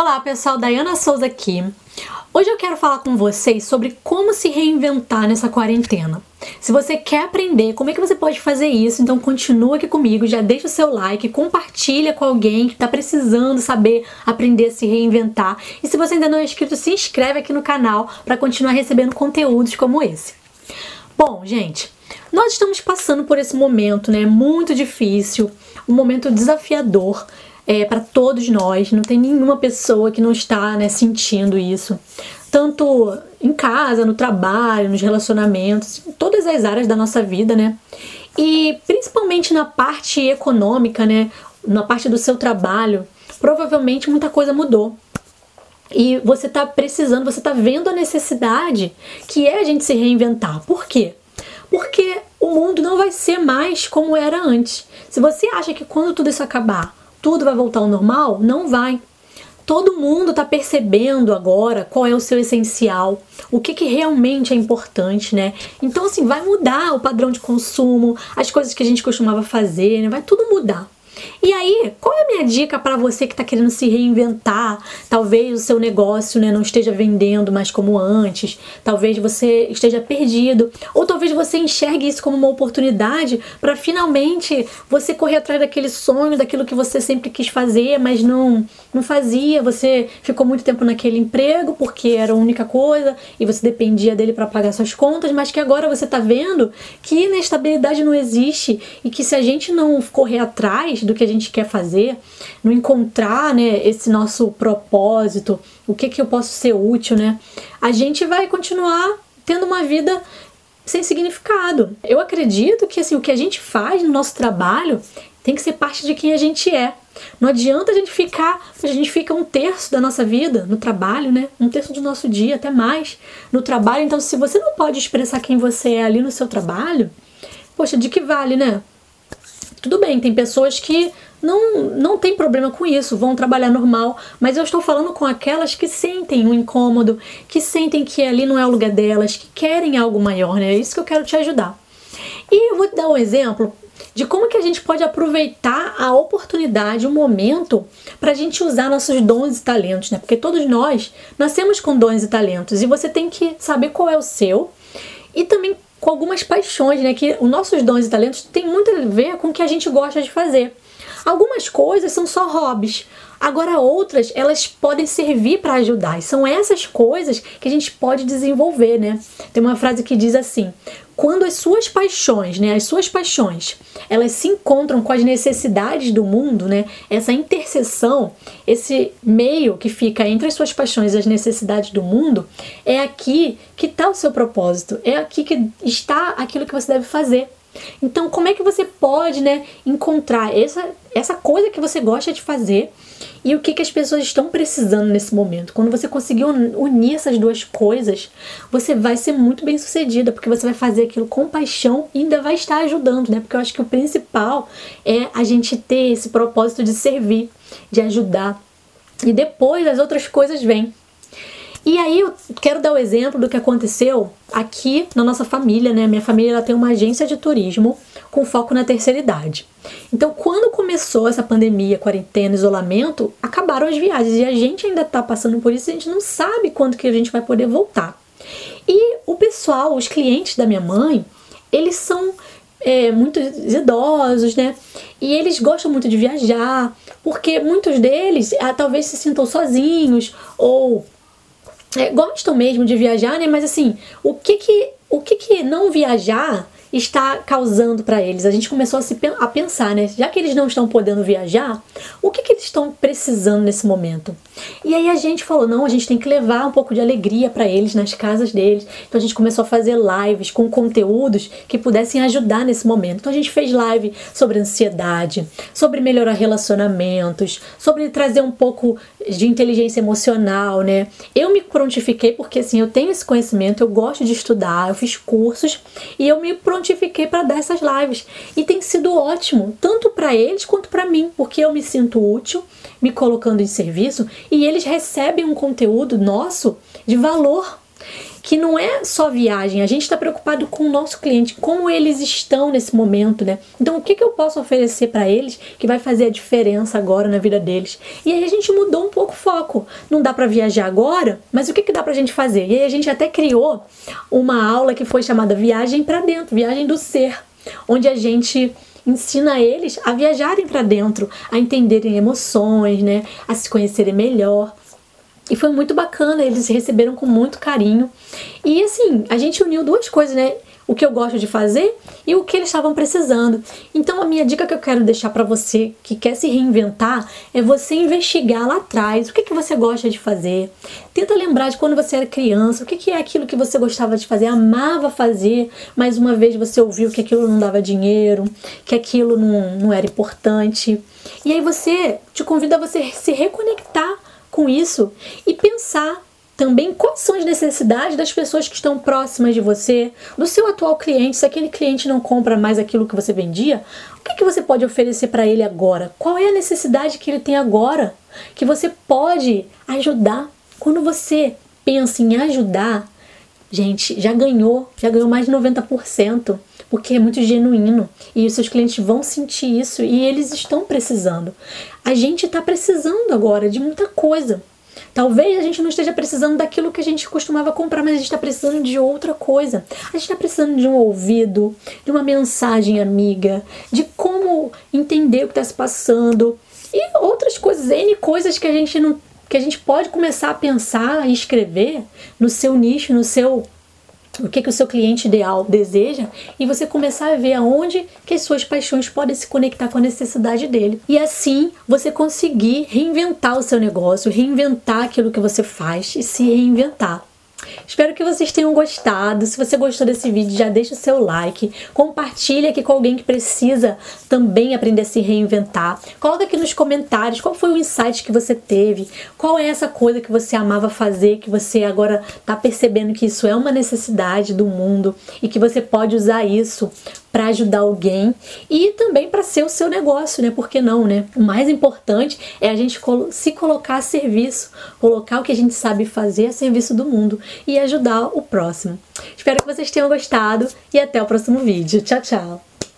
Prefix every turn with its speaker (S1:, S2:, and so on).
S1: Olá pessoal, Dayana Souza aqui. Hoje eu quero falar com vocês sobre como se reinventar nessa quarentena. Se você quer aprender como é que você pode fazer isso, então continua aqui comigo, já deixa o seu like, compartilha com alguém que está precisando saber aprender a se reinventar. E se você ainda não é inscrito, se inscreve aqui no canal para continuar recebendo conteúdos como esse. Bom, gente, nós estamos passando por esse momento, né, muito difícil, um momento desafiador é, para todos nós. Não tem nenhuma pessoa que não está né, sentindo isso. Tanto em casa, no trabalho, nos relacionamentos, em todas as áreas da nossa vida, né? E principalmente na parte econômica, né? Na parte do seu trabalho, provavelmente muita coisa mudou. E você está precisando, você está vendo a necessidade que é a gente se reinventar. Por quê? Porque o mundo não vai ser mais como era antes. Se você acha que quando tudo isso acabar, tudo vai voltar ao normal? Não vai. Todo mundo está percebendo agora qual é o seu essencial, o que, que realmente é importante, né? Então, assim, vai mudar o padrão de consumo, as coisas que a gente costumava fazer, né? Vai tudo mudar. E aí, qual é a minha dica para você que está querendo se reinventar? Talvez o seu negócio né, não esteja vendendo mais como antes, talvez você esteja perdido, ou talvez você enxergue isso como uma oportunidade para finalmente você correr atrás daquele sonho, daquilo que você sempre quis fazer, mas não, não fazia. Você ficou muito tempo naquele emprego porque era a única coisa e você dependia dele para pagar suas contas, mas que agora você está vendo que inestabilidade não existe e que se a gente não correr atrás do que a gente quer fazer, no encontrar, né, esse nosso propósito, o que que eu posso ser útil, né? A gente vai continuar tendo uma vida sem significado. Eu acredito que assim, o que a gente faz no nosso trabalho tem que ser parte de quem a gente é. Não adianta a gente ficar, a gente fica um terço da nossa vida no trabalho, né? Um terço do nosso dia, até mais, no trabalho. Então, se você não pode expressar quem você é ali no seu trabalho, poxa, de que vale, né? Tudo bem, tem pessoas que não, não tem problema com isso, vão trabalhar normal, mas eu estou falando com aquelas que sentem um incômodo, que sentem que ali não é o lugar delas, que querem algo maior, né? É isso que eu quero te ajudar. E eu vou te dar um exemplo de como que a gente pode aproveitar a oportunidade, o momento, para a gente usar nossos dons e talentos, né? Porque todos nós nascemos com dons e talentos e você tem que saber qual é o seu e também com algumas paixões, né? Que os nossos dons e talentos têm muito a ver com o que a gente gosta de fazer. Algumas coisas são só hobbies, agora outras elas podem servir para ajudar. E são essas coisas que a gente pode desenvolver, né? Tem uma frase que diz assim: quando as suas paixões, né, as suas paixões, elas se encontram com as necessidades do mundo, né, essa interseção, esse meio que fica entre as suas paixões e as necessidades do mundo, é aqui que está o seu propósito, é aqui que está aquilo que você deve fazer. Então, como é que você pode, né, encontrar essa, essa coisa que você gosta de fazer e o que, que as pessoas estão precisando nesse momento? Quando você conseguir unir essas duas coisas, você vai ser muito bem sucedida, porque você vai fazer aquilo com paixão e ainda vai estar ajudando, né? Porque eu acho que o principal é a gente ter esse propósito de servir, de ajudar. E depois as outras coisas vêm. E aí eu quero dar o exemplo do que aconteceu aqui na nossa família, né? Minha família ela tem uma agência de turismo com foco na terceira idade. Então, quando começou essa pandemia, quarentena, isolamento, acabaram as viagens e a gente ainda tá passando por isso, a gente não sabe quando que a gente vai poder voltar. E o pessoal, os clientes da minha mãe, eles são é, muito idosos, né? E eles gostam muito de viajar, porque muitos deles ah, talvez se sintam sozinhos ou é, gostam mesmo de viajar, né? Mas assim, o que que, o que, que não viajar está causando para eles. A gente começou a, se, a pensar, né? Já que eles não estão podendo viajar, o que, que eles estão precisando nesse momento? E aí a gente falou: não, a gente tem que levar um pouco de alegria para eles nas casas deles. Então a gente começou a fazer lives com conteúdos que pudessem ajudar nesse momento. Então a gente fez live sobre ansiedade, sobre melhorar relacionamentos, sobre trazer um pouco de inteligência emocional, né? Eu me prontifiquei porque assim, eu tenho esse conhecimento, eu gosto de estudar, eu fiz cursos e eu me prontifiquei prontifiquei para dar essas lives e tem sido ótimo, tanto para eles quanto para mim, porque eu me sinto útil me colocando em serviço e eles recebem um conteúdo nosso de valor. Que não é só viagem, a gente está preocupado com o nosso cliente, como eles estão nesse momento, né? Então, o que, que eu posso oferecer para eles que vai fazer a diferença agora na vida deles? E aí a gente mudou um pouco o foco. Não dá para viajar agora, mas o que, que dá para a gente fazer? E aí a gente até criou uma aula que foi chamada Viagem para Dentro, Viagem do Ser, onde a gente ensina eles a viajarem para dentro, a entenderem emoções, né, a se conhecerem melhor. E foi muito bacana, eles receberam com muito carinho. E assim, a gente uniu duas coisas, né? O que eu gosto de fazer e o que eles estavam precisando. Então, a minha dica que eu quero deixar para você que quer se reinventar é você investigar lá atrás o que, que você gosta de fazer. Tenta lembrar de quando você era criança, o que, que é aquilo que você gostava de fazer, amava fazer, mas uma vez você ouviu que aquilo não dava dinheiro, que aquilo não, não era importante. E aí você te convida a você se reconectar com isso e pensar também quais são as necessidades das pessoas que estão próximas de você, do seu atual cliente. Se aquele cliente não compra mais aquilo que você vendia, o que, que você pode oferecer para ele agora? Qual é a necessidade que ele tem agora que você pode ajudar? Quando você pensa em ajudar, gente, já ganhou, já ganhou mais de 90%, porque é muito genuíno e os seus clientes vão sentir isso e eles estão precisando. A gente está precisando agora de muita coisa. Talvez a gente não esteja precisando daquilo que a gente costumava comprar, mas a gente está precisando de outra coisa. A gente está precisando de um ouvido, de uma mensagem amiga, de como entender o que está se passando e outras coisas, N coisas que a gente não que a gente pode começar a pensar e escrever no seu nicho, no seu o que, que o seu cliente ideal deseja e você começar a ver aonde que as suas paixões podem se conectar com a necessidade dele. E assim você conseguir reinventar o seu negócio, reinventar aquilo que você faz e se reinventar. Espero que vocês tenham gostado. Se você gostou desse vídeo, já deixa o seu like, compartilha aqui com alguém que precisa também aprender a se reinventar. Coloca aqui nos comentários qual foi o insight que você teve, qual é essa coisa que você amava fazer, que você agora está percebendo que isso é uma necessidade do mundo e que você pode usar isso para ajudar alguém e também para ser o seu negócio, né? Por que não, né? O mais importante é a gente se colocar a serviço, colocar o que a gente sabe fazer a serviço do mundo e ajudar o próximo. Espero que vocês tenham gostado e até o próximo vídeo. Tchau, tchau!